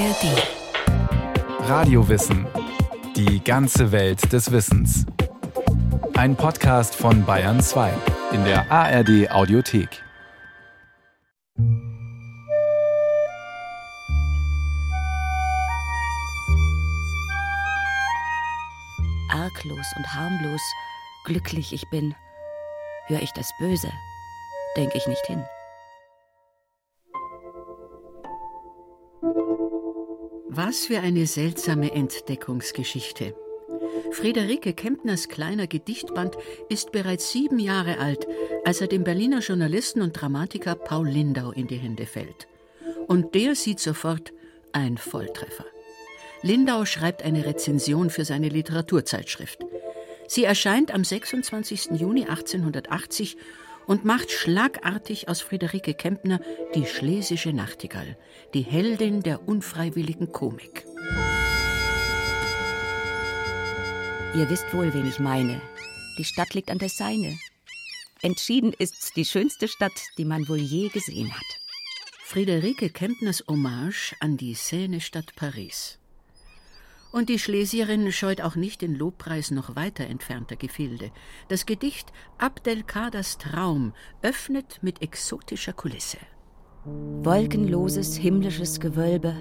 ARD. Radiowissen. Die ganze Welt des Wissens. Ein Podcast von Bayern 2 in der ARD Audiothek. Arglos und harmlos, glücklich ich bin. Hör ich das Böse, denk ich nicht hin. Was für eine seltsame Entdeckungsgeschichte. Friederike Kempners kleiner Gedichtband ist bereits sieben Jahre alt, als er dem Berliner Journalisten und Dramatiker Paul Lindau in die Hände fällt. Und der sieht sofort ein Volltreffer. Lindau schreibt eine Rezension für seine Literaturzeitschrift. Sie erscheint am 26. Juni 1880 und macht schlagartig aus Friederike Kempner die schlesische Nachtigall, die Heldin der unfreiwilligen Komik. Ihr wisst wohl, wen ich meine. Die Stadt liegt an der Seine. Entschieden ist's die schönste Stadt, die man wohl je gesehen hat. Friederike Kempners Hommage an die Seine-Stadt Paris. Und die Schlesierin scheut auch nicht den Lobpreis noch weiter entfernter Gefilde. Das Gedicht Abdelkaders Traum öffnet mit exotischer Kulisse. Wolkenloses himmlisches Gewölbe,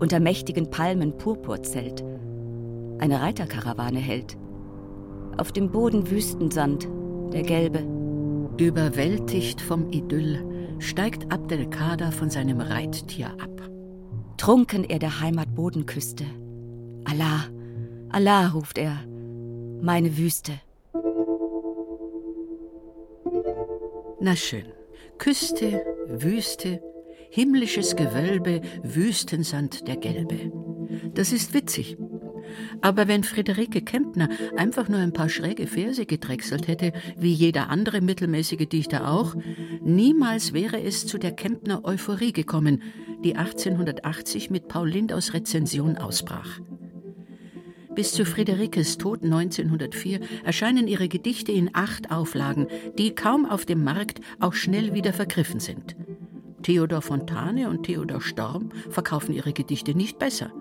unter mächtigen Palmen Purpurzelt. Eine Reiterkarawane hält. Auf dem Boden Wüstensand, der gelbe. Überwältigt vom Idyll steigt Abdelkader von seinem Reittier ab. Trunken er der Heimat Boden küsste. Allah, Allah, ruft er, meine Wüste. Na schön. Küste, Wüste, himmlisches Gewölbe, Wüstensand der Gelbe. Das ist witzig. Aber wenn Friederike Kempner einfach nur ein paar schräge Verse gedrechselt hätte, wie jeder andere mittelmäßige Dichter auch, niemals wäre es zu der Kempner Euphorie gekommen, die 1880 mit Paul Lindaus Rezension ausbrach. Bis zu Friederikes Tod 1904 erscheinen ihre Gedichte in acht Auflagen, die kaum auf dem Markt auch schnell wieder vergriffen sind. Theodor Fontane und Theodor Storm verkaufen ihre Gedichte nicht besser.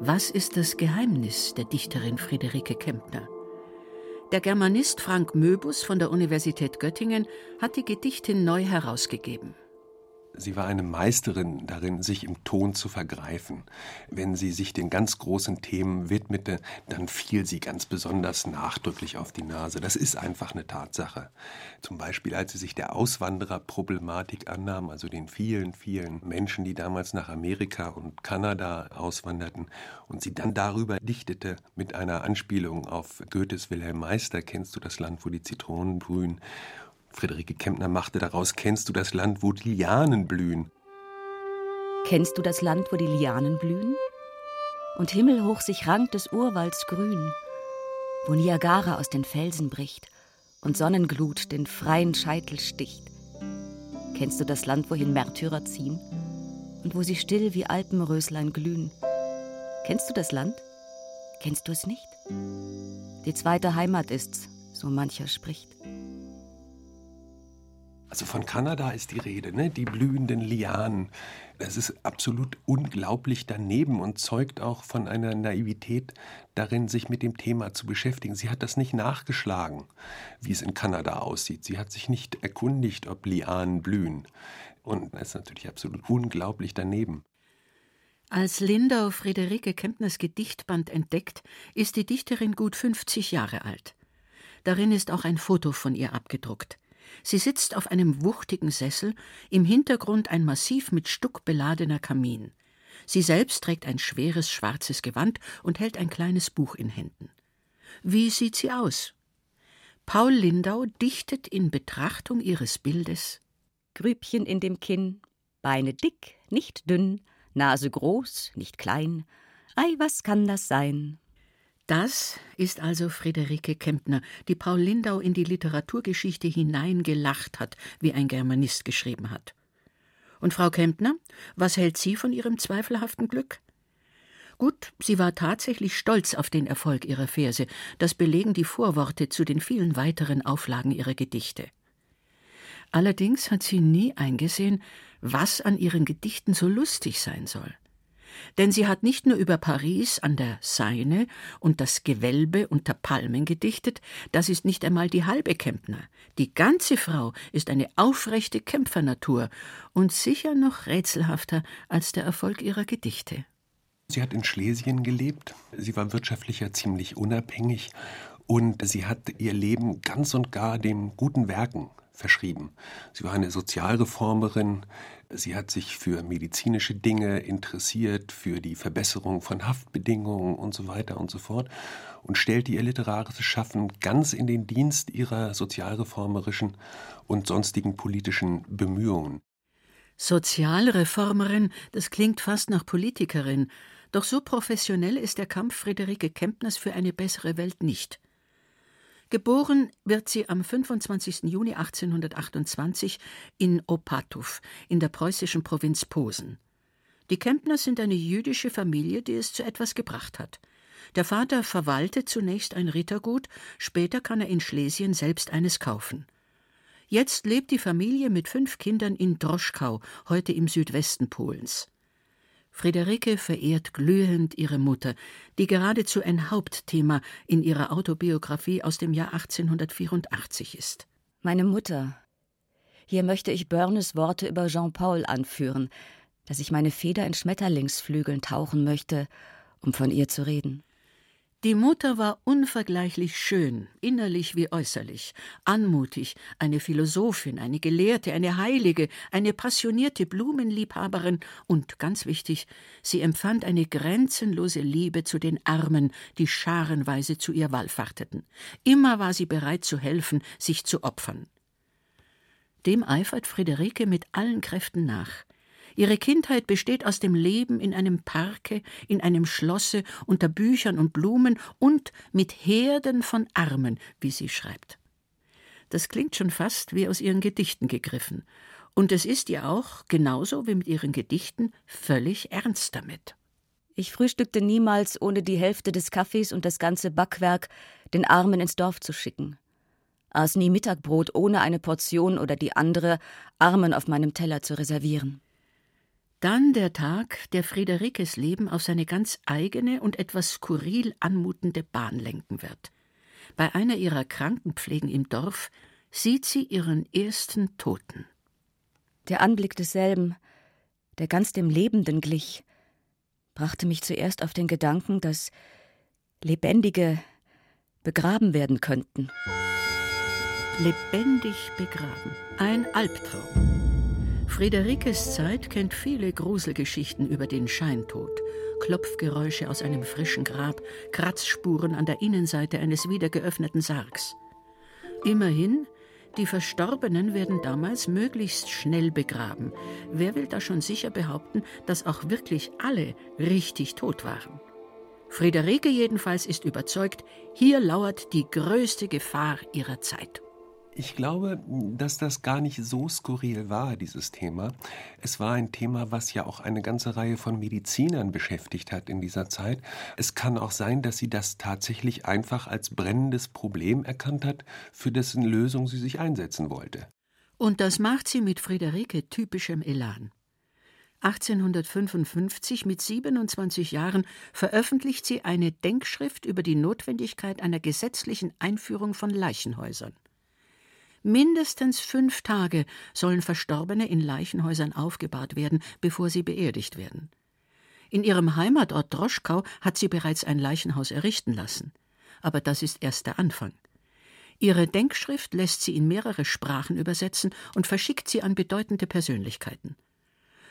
Was ist das Geheimnis der Dichterin Friederike Kempner? Der Germanist Frank Möbus von der Universität Göttingen hat die Gedichtin neu herausgegeben. Sie war eine Meisterin darin, sich im Ton zu vergreifen. Wenn sie sich den ganz großen Themen widmete, dann fiel sie ganz besonders nachdrücklich auf die Nase. Das ist einfach eine Tatsache. Zum Beispiel, als sie sich der Auswandererproblematik annahm, also den vielen, vielen Menschen, die damals nach Amerika und Kanada auswanderten, und sie dann darüber dichtete mit einer Anspielung auf Goethes Wilhelm Meister, kennst du das Land, wo die Zitronen brühen? Friederike Kempner machte daraus Kennst du das Land, wo die Lianen blühen? Kennst du das Land, wo die Lianen blühen? Und himmelhoch sich rankt des Urwalds grün, wo Niagara aus den Felsen bricht und Sonnenglut den freien Scheitel sticht. Kennst du das Land, wohin Märtyrer ziehen und wo sie still wie Alpenröslein glühen? Kennst du das Land? Kennst du es nicht? Die zweite Heimat ist's, so mancher spricht. Also von Kanada ist die Rede, ne? die blühenden Lianen. Das ist absolut unglaublich daneben und zeugt auch von einer Naivität darin, sich mit dem Thema zu beschäftigen. Sie hat das nicht nachgeschlagen, wie es in Kanada aussieht. Sie hat sich nicht erkundigt, ob Lianen blühen. Und das ist natürlich absolut unglaublich daneben. Als Lindau Friederike Kempners Gedichtband entdeckt, ist die Dichterin gut 50 Jahre alt. Darin ist auch ein Foto von ihr abgedruckt. Sie sitzt auf einem wuchtigen Sessel, im Hintergrund ein massiv mit Stuck beladener Kamin. Sie selbst trägt ein schweres schwarzes Gewand und hält ein kleines Buch in Händen. Wie sieht sie aus? Paul Lindau dichtet in Betrachtung ihres Bildes Grübchen in dem Kinn, Beine dick, nicht dünn, Nase groß, nicht klein. Ei, was kann das sein? Das ist also Friederike Kempner, die Paul Lindau in die Literaturgeschichte hineingelacht hat, wie ein Germanist geschrieben hat. Und Frau Kempner, was hält sie von ihrem zweifelhaften Glück? Gut, sie war tatsächlich stolz auf den Erfolg ihrer Verse, das belegen die Vorworte zu den vielen weiteren Auflagen ihrer Gedichte. Allerdings hat sie nie eingesehen, was an ihren Gedichten so lustig sein soll. Denn sie hat nicht nur über Paris an der Seine und das Gewölbe unter Palmen gedichtet, das ist nicht einmal die halbe Kempner. Die ganze Frau ist eine aufrechte Kämpfernatur und sicher noch rätselhafter als der Erfolg ihrer Gedichte. Sie hat in Schlesien gelebt, sie war wirtschaftlicher ziemlich unabhängig und sie hat ihr Leben ganz und gar dem guten Werken verschrieben. Sie war eine Sozialreformerin, sie hat sich für medizinische Dinge interessiert, für die Verbesserung von Haftbedingungen und so weiter und so fort und stellte ihr literarisches Schaffen ganz in den Dienst ihrer sozialreformerischen und sonstigen politischen Bemühungen. Sozialreformerin, das klingt fast nach Politikerin, doch so professionell ist der Kampf Friederike Kempners für eine bessere Welt nicht. Geboren wird sie am 25. Juni 1828 in Opatow in der preußischen Provinz Posen. Die Kempners sind eine jüdische Familie, die es zu etwas gebracht hat. Der Vater verwaltet zunächst ein Rittergut, später kann er in Schlesien selbst eines kaufen. Jetzt lebt die Familie mit fünf Kindern in Droschkau, heute im Südwesten Polens. Friederike verehrt glühend ihre Mutter, die geradezu ein Hauptthema in ihrer Autobiografie aus dem Jahr 1884 ist. Meine Mutter. Hier möchte ich Börnes Worte über Jean Paul anführen, dass ich meine Feder in Schmetterlingsflügeln tauchen möchte, um von ihr zu reden. Die Mutter war unvergleichlich schön, innerlich wie äußerlich, anmutig, eine Philosophin, eine Gelehrte, eine Heilige, eine passionierte Blumenliebhaberin und, ganz wichtig, sie empfand eine grenzenlose Liebe zu den Armen, die scharenweise zu ihr wallfahrteten. Immer war sie bereit zu helfen, sich zu opfern. Dem eifert Friederike mit allen Kräften nach. Ihre Kindheit besteht aus dem Leben in einem Parke, in einem Schlosse, unter Büchern und Blumen und mit Herden von Armen, wie sie schreibt. Das klingt schon fast wie aus ihren Gedichten gegriffen. Und es ist ihr auch, genauso wie mit ihren Gedichten, völlig ernst damit. Ich frühstückte niemals, ohne die Hälfte des Kaffees und das ganze Backwerk den Armen ins Dorf zu schicken. Aß nie Mittagbrot, ohne eine Portion oder die andere Armen auf meinem Teller zu reservieren. Dann der Tag, der Friederikes Leben auf seine ganz eigene und etwas skurril anmutende Bahn lenken wird. Bei einer ihrer Krankenpflegen im Dorf sieht sie ihren ersten Toten. Der Anblick desselben, der ganz dem Lebenden glich, brachte mich zuerst auf den Gedanken, dass Lebendige begraben werden könnten. Lebendig begraben. Ein Albtraum. Friederikes Zeit kennt viele Gruselgeschichten über den Scheintod. Klopfgeräusche aus einem frischen Grab, Kratzspuren an der Innenseite eines wieder geöffneten Sargs. Immerhin, die Verstorbenen werden damals möglichst schnell begraben. Wer will da schon sicher behaupten, dass auch wirklich alle richtig tot waren? Friederike jedenfalls ist überzeugt, hier lauert die größte Gefahr ihrer Zeit. Ich glaube, dass das gar nicht so skurril war, dieses Thema. Es war ein Thema, was ja auch eine ganze Reihe von Medizinern beschäftigt hat in dieser Zeit. Es kann auch sein, dass sie das tatsächlich einfach als brennendes Problem erkannt hat, für dessen Lösung sie sich einsetzen wollte. Und das macht sie mit Friederike typischem Elan. 1855 mit 27 Jahren veröffentlicht sie eine Denkschrift über die Notwendigkeit einer gesetzlichen Einführung von Leichenhäusern. Mindestens fünf Tage sollen Verstorbene in Leichenhäusern aufgebahrt werden, bevor sie beerdigt werden. In ihrem Heimatort Droschkau hat sie bereits ein Leichenhaus errichten lassen. Aber das ist erst der Anfang. Ihre Denkschrift lässt sie in mehrere Sprachen übersetzen und verschickt sie an bedeutende Persönlichkeiten.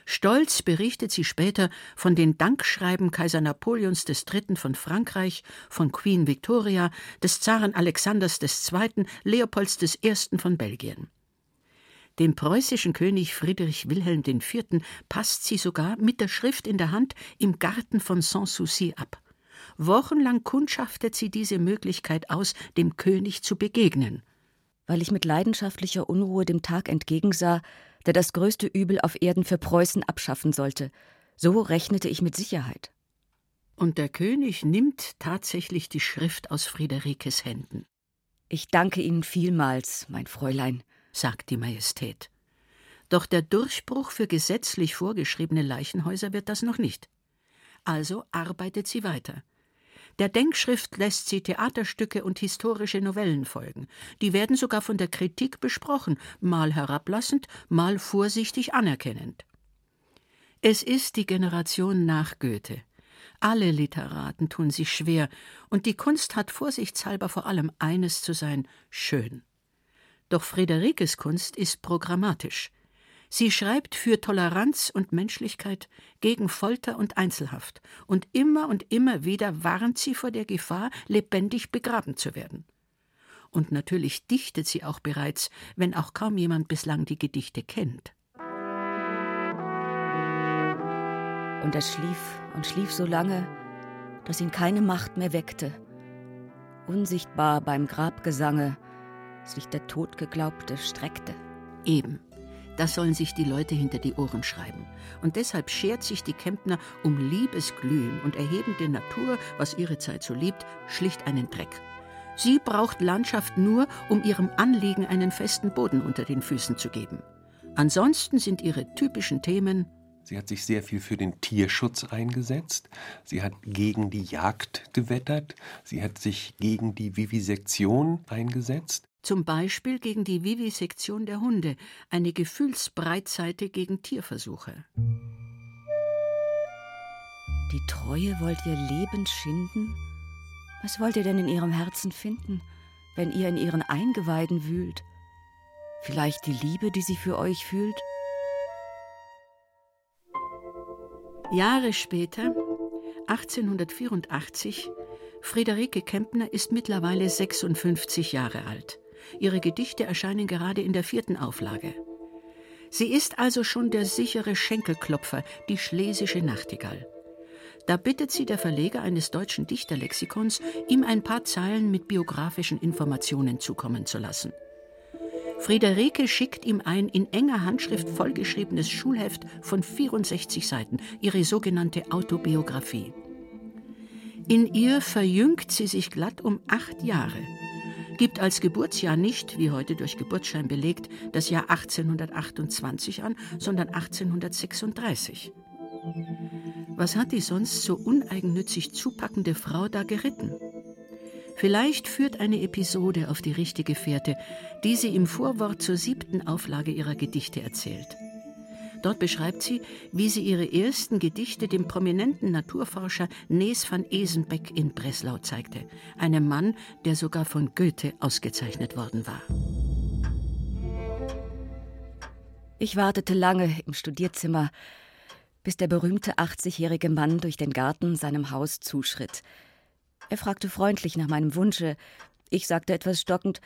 Stolz berichtet sie später von den Dankschreiben Kaiser Napoleons III. von Frankreich, von Queen Victoria, des Zaren Alexanders II., Leopolds I. von Belgien. Dem preußischen König Friedrich Wilhelm IV. passt sie sogar mit der Schrift in der Hand im Garten von Sanssouci ab. Wochenlang kundschaftet sie diese Möglichkeit aus, dem König zu begegnen. Weil ich mit leidenschaftlicher Unruhe dem Tag entgegensah, der das größte Übel auf Erden für Preußen abschaffen sollte. So rechnete ich mit Sicherheit. Und der König nimmt tatsächlich die Schrift aus Friederikes Händen. Ich danke Ihnen vielmals, mein Fräulein, sagt die Majestät. Doch der Durchbruch für gesetzlich vorgeschriebene Leichenhäuser wird das noch nicht. Also arbeitet sie weiter. Der Denkschrift lässt sie Theaterstücke und historische Novellen folgen. Die werden sogar von der Kritik besprochen, mal herablassend, mal vorsichtig anerkennend. Es ist die Generation nach Goethe. Alle Literaten tun sich schwer, und die Kunst hat vorsichtshalber vor allem eines zu sein schön. Doch Friederikes Kunst ist programmatisch. Sie schreibt für Toleranz und Menschlichkeit, gegen Folter und Einzelhaft, und immer und immer wieder warnt sie vor der Gefahr, lebendig begraben zu werden. Und natürlich dichtet sie auch bereits, wenn auch kaum jemand bislang die Gedichte kennt. Und er schlief und schlief so lange, dass ihn keine Macht mehr weckte. Unsichtbar beim Grabgesange sich der Todgeglaubte streckte. Eben. Das sollen sich die Leute hinter die Ohren schreiben. Und deshalb schert sich die Kempner um Liebesglühen und erheben der Natur, was ihre Zeit so liebt, schlicht einen Dreck. Sie braucht Landschaft nur, um ihrem Anliegen einen festen Boden unter den Füßen zu geben. Ansonsten sind ihre typischen Themen Sie hat sich sehr viel für den Tierschutz eingesetzt. Sie hat gegen die Jagd gewettert. Sie hat sich gegen die Vivisektion eingesetzt. Zum Beispiel gegen die Vivisektion der Hunde, eine Gefühlsbreitseite gegen Tierversuche. Die Treue wollt ihr lebend schinden? Was wollt ihr denn in ihrem Herzen finden, wenn ihr in ihren Eingeweiden wühlt? Vielleicht die Liebe, die sie für euch fühlt? Jahre später, 1884, Friederike Kempner ist mittlerweile 56 Jahre alt. Ihre Gedichte erscheinen gerade in der vierten Auflage. Sie ist also schon der sichere Schenkelklopfer, die schlesische Nachtigall. Da bittet sie der Verleger eines deutschen Dichterlexikons, ihm ein paar Zeilen mit biografischen Informationen zukommen zu lassen. Friederike schickt ihm ein in enger Handschrift vollgeschriebenes Schulheft von 64 Seiten, ihre sogenannte Autobiografie. In ihr verjüngt sie sich glatt um acht Jahre gibt als Geburtsjahr nicht, wie heute durch Geburtsschein belegt, das Jahr 1828 an, sondern 1836. Was hat die sonst so uneigennützig zupackende Frau da geritten? Vielleicht führt eine Episode auf die richtige Fährte, die sie im Vorwort zur siebten Auflage ihrer Gedichte erzählt. Dort beschreibt sie, wie sie ihre ersten Gedichte dem prominenten Naturforscher Nees van Esenbeck in Breslau zeigte, einem Mann, der sogar von Goethe ausgezeichnet worden war. Ich wartete lange im Studierzimmer, bis der berühmte 80-jährige Mann durch den Garten seinem Haus zuschritt. Er fragte freundlich nach meinem Wunsche. Ich sagte etwas stockend,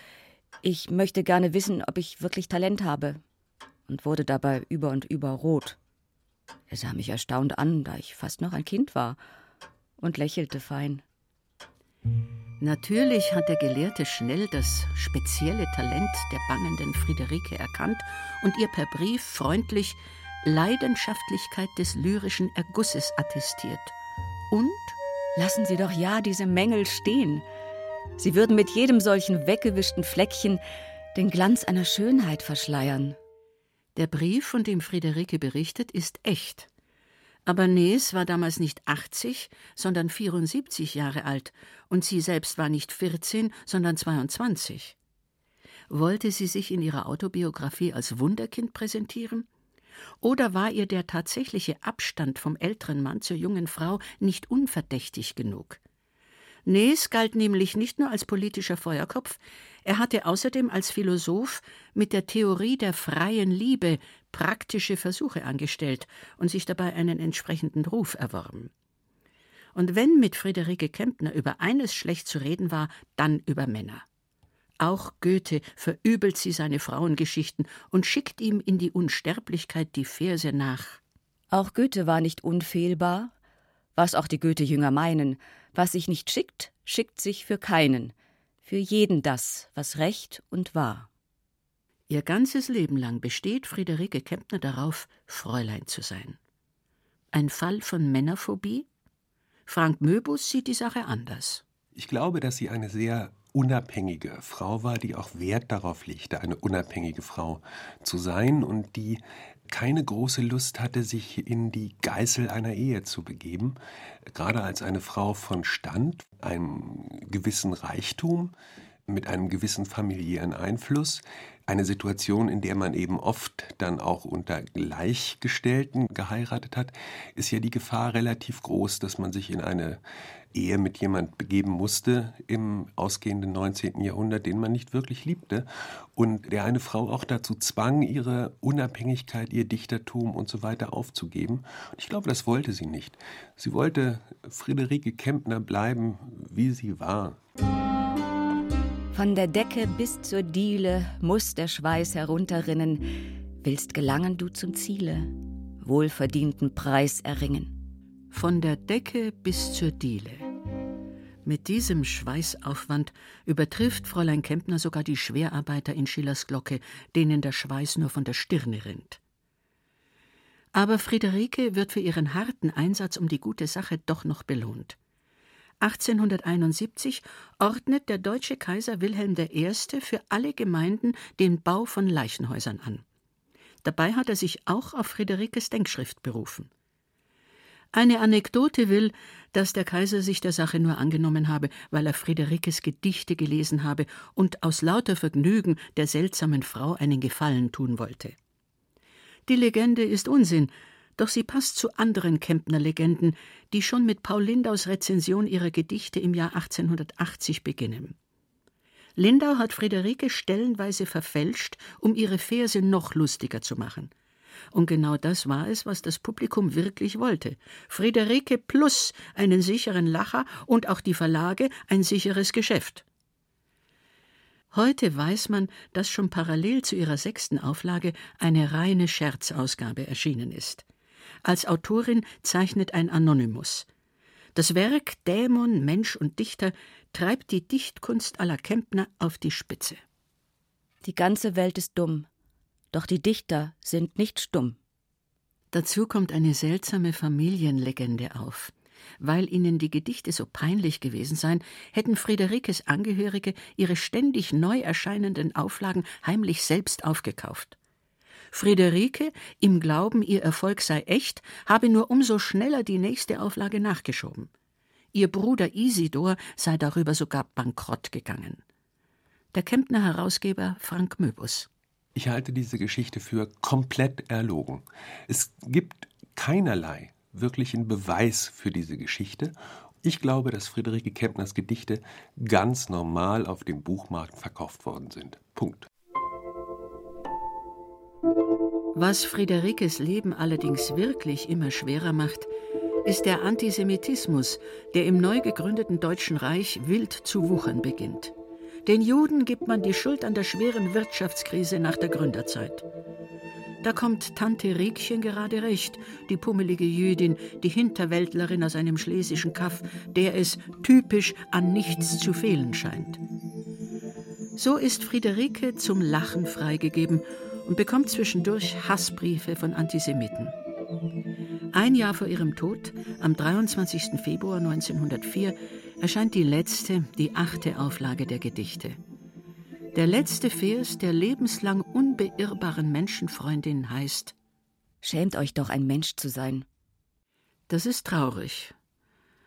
ich möchte gerne wissen, ob ich wirklich Talent habe und wurde dabei über und über rot. Er sah mich erstaunt an, da ich fast noch ein Kind war, und lächelte fein. Natürlich hat der Gelehrte schnell das spezielle Talent der bangenden Friederike erkannt und ihr per Brief freundlich Leidenschaftlichkeit des lyrischen Ergusses attestiert. Und lassen Sie doch ja diese Mängel stehen. Sie würden mit jedem solchen weggewischten Fleckchen den Glanz einer Schönheit verschleiern. Der Brief, von dem Friederike berichtet, ist echt. Aber Nees war damals nicht 80, sondern 74 Jahre alt, und sie selbst war nicht 14, sondern 22. Wollte sie sich in ihrer Autobiografie als Wunderkind präsentieren? Oder war ihr der tatsächliche Abstand vom älteren Mann zur jungen Frau nicht unverdächtig genug? Nees galt nämlich nicht nur als politischer Feuerkopf, er hatte außerdem als Philosoph mit der Theorie der freien Liebe praktische Versuche angestellt und sich dabei einen entsprechenden Ruf erworben. Und wenn mit Friederike Kempner über eines schlecht zu reden war, dann über Männer. Auch Goethe verübelt sie seine Frauengeschichten und schickt ihm in die Unsterblichkeit die Verse nach. Auch Goethe war nicht unfehlbar, was auch die Goethe-Jünger meinen, was sich nicht schickt, schickt sich für keinen, für jeden das, was recht und wahr. Ihr ganzes Leben lang besteht Friederike Kempner darauf, Fräulein zu sein. Ein Fall von Männerphobie? Frank Möbus sieht die Sache anders. Ich glaube, dass sie eine sehr unabhängige Frau war, die auch Wert darauf legte, eine unabhängige Frau zu sein und die keine große Lust hatte, sich in die Geißel einer Ehe zu begeben, gerade als eine Frau von Stand, einem gewissen Reichtum, mit einem gewissen familiären Einfluss, eine Situation, in der man eben oft dann auch unter Gleichgestellten geheiratet hat, ist ja die Gefahr relativ groß, dass man sich in eine Ehe mit jemand begeben musste im ausgehenden 19. Jahrhundert, den man nicht wirklich liebte und der eine Frau auch dazu zwang, ihre Unabhängigkeit, ihr Dichtertum und so weiter aufzugeben. Und ich glaube, das wollte sie nicht. Sie wollte Friederike Kempner bleiben, wie sie war. Von der Decke bis zur Diele muss der Schweiß herunterrinnen. Willst gelangen du zum Ziele, wohlverdienten Preis erringen. Von der Decke bis zur Diele. Mit diesem Schweißaufwand übertrifft Fräulein Kempner sogar die Schwerarbeiter in Schillers Glocke, denen der Schweiß nur von der Stirne rinnt. Aber Friederike wird für ihren harten Einsatz um die gute Sache doch noch belohnt. 1871 ordnet der deutsche Kaiser Wilhelm I. für alle Gemeinden den Bau von Leichenhäusern an. Dabei hat er sich auch auf Friederikes Denkschrift berufen. Eine Anekdote will, dass der Kaiser sich der Sache nur angenommen habe, weil er Friederikes Gedichte gelesen habe und aus lauter Vergnügen der seltsamen Frau einen Gefallen tun wollte. Die Legende ist Unsinn, doch sie passt zu anderen Kempner Legenden, die schon mit Paul Lindaus Rezension ihrer Gedichte im Jahr 1880 beginnen. Lindau hat Friederike stellenweise verfälscht, um ihre Verse noch lustiger zu machen. Und genau das war es, was das Publikum wirklich wollte. Friederike plus einen sicheren Lacher und auch die Verlage ein sicheres Geschäft. Heute weiß man, dass schon parallel zu ihrer sechsten Auflage eine reine Scherzausgabe erschienen ist. Als Autorin zeichnet ein Anonymous. Das Werk Dämon, Mensch und Dichter treibt die Dichtkunst aller Kempner auf die Spitze. Die ganze Welt ist dumm, doch die Dichter sind nicht stumm. Dazu kommt eine seltsame Familienlegende auf. Weil ihnen die Gedichte so peinlich gewesen seien, hätten Friederikes Angehörige ihre ständig neu erscheinenden Auflagen heimlich selbst aufgekauft. Friederike, im Glauben, ihr Erfolg sei echt, habe nur umso schneller die nächste Auflage nachgeschoben. Ihr Bruder Isidor sei darüber sogar bankrott gegangen. Der Kempner Herausgeber Frank Möbus. Ich halte diese Geschichte für komplett erlogen. Es gibt keinerlei wirklichen Beweis für diese Geschichte. Ich glaube, dass Friederike Kempners Gedichte ganz normal auf dem Buchmarkt verkauft worden sind. Punkt. Was Friederikes Leben allerdings wirklich immer schwerer macht, ist der Antisemitismus, der im neu gegründeten Deutschen Reich wild zu wuchern beginnt. Den Juden gibt man die Schuld an der schweren Wirtschaftskrise nach der Gründerzeit. Da kommt Tante Riekchen gerade recht, die pummelige Jüdin, die Hinterwäldlerin aus einem schlesischen Kaff, der es typisch an nichts zu fehlen scheint. So ist Friederike zum Lachen freigegeben und bekommt zwischendurch Hassbriefe von Antisemiten. Ein Jahr vor ihrem Tod, am 23. Februar 1904, erscheint die letzte, die achte Auflage der Gedichte. Der letzte Vers der lebenslang unbeirrbaren Menschenfreundin heißt Schämt euch doch, ein Mensch zu sein. Das ist traurig.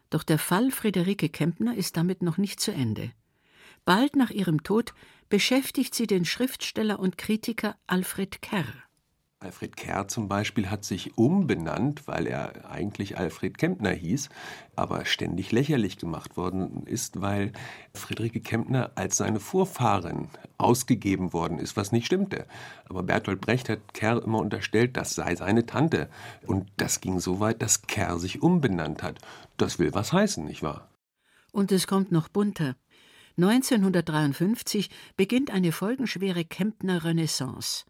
Doch der Fall Friederike Kempner ist damit noch nicht zu Ende. Bald nach ihrem Tod beschäftigt sie den Schriftsteller und Kritiker Alfred Kerr. Alfred Kerr zum Beispiel hat sich umbenannt, weil er eigentlich Alfred Kempner hieß, aber ständig lächerlich gemacht worden ist, weil Friederike Kempner als seine Vorfahrin ausgegeben worden ist, was nicht stimmte. Aber Bertolt Brecht hat Kerr immer unterstellt, das sei seine Tante. Und das ging so weit, dass Kerr sich umbenannt hat. Das will was heißen, nicht wahr? Und es kommt noch bunter. 1953 beginnt eine folgenschwere Kempner Renaissance.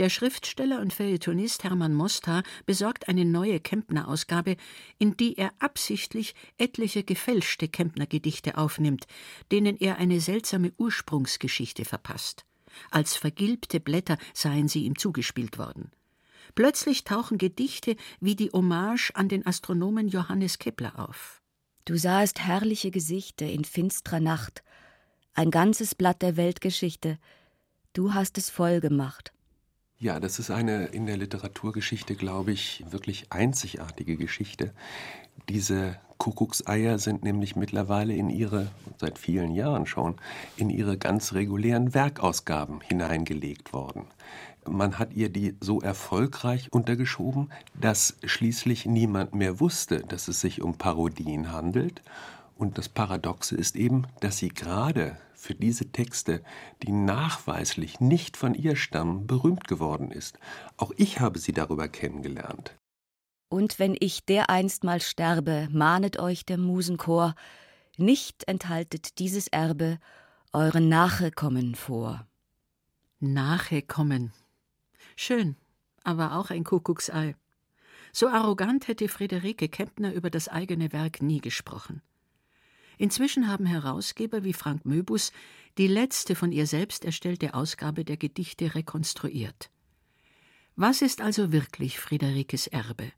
Der Schriftsteller und Feuilletonist Hermann Mostar besorgt eine neue Kempner-Ausgabe, in die er absichtlich etliche gefälschte Kempner-Gedichte aufnimmt, denen er eine seltsame Ursprungsgeschichte verpasst. Als vergilbte Blätter seien sie ihm zugespielt worden. Plötzlich tauchen Gedichte wie die Hommage an den Astronomen Johannes Kepler auf. Du sahest herrliche Gesichter in finstrer Nacht, Ein ganzes Blatt der Weltgeschichte. Du hast es voll gemacht. Ja, das ist eine in der Literaturgeschichte, glaube ich, wirklich einzigartige Geschichte. Diese Kuckuckseier sind nämlich mittlerweile in ihre, seit vielen Jahren schon, in ihre ganz regulären Werkausgaben hineingelegt worden. Man hat ihr die so erfolgreich untergeschoben, dass schließlich niemand mehr wusste, dass es sich um Parodien handelt. Und das Paradoxe ist eben, dass sie gerade für diese Texte, die nachweislich nicht von ihr stammen, berühmt geworden ist. Auch ich habe sie darüber kennengelernt. Und wenn ich dereinst mal sterbe, mahnet euch der Musenchor, nicht enthaltet dieses Erbe euren Nachkommen vor. Nachkommen. Schön, aber auch ein Kuckucksei. So arrogant hätte Friederike Kempner über das eigene Werk nie gesprochen. Inzwischen haben Herausgeber wie Frank Möbus die letzte von ihr selbst erstellte Ausgabe der Gedichte rekonstruiert. Was ist also wirklich Friederikes Erbe?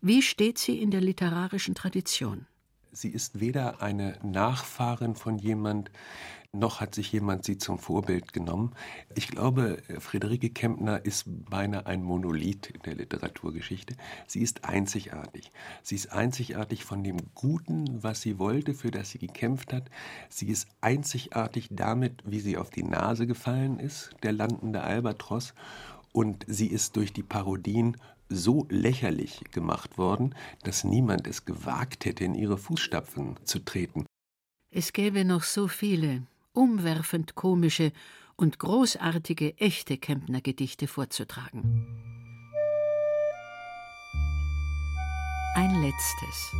Wie steht sie in der literarischen Tradition? Sie ist weder eine Nachfahrin von jemand, noch hat sich jemand sie zum Vorbild genommen. Ich glaube, Friederike Kempner ist beinahe ein Monolith in der Literaturgeschichte. Sie ist einzigartig. Sie ist einzigartig von dem Guten, was sie wollte, für das sie gekämpft hat. Sie ist einzigartig damit, wie sie auf die Nase gefallen ist, der landende Albatros. Und sie ist durch die Parodien so lächerlich gemacht worden, dass niemand es gewagt hätte, in ihre Fußstapfen zu treten. Es gäbe noch so viele, umwerfend komische und großartige echte Kempner Gedichte vorzutragen. Ein letztes.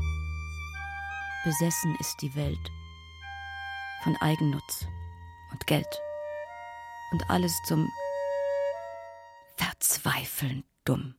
Besessen ist die Welt von Eigennutz und Geld und alles zum Verzweifeln dumm.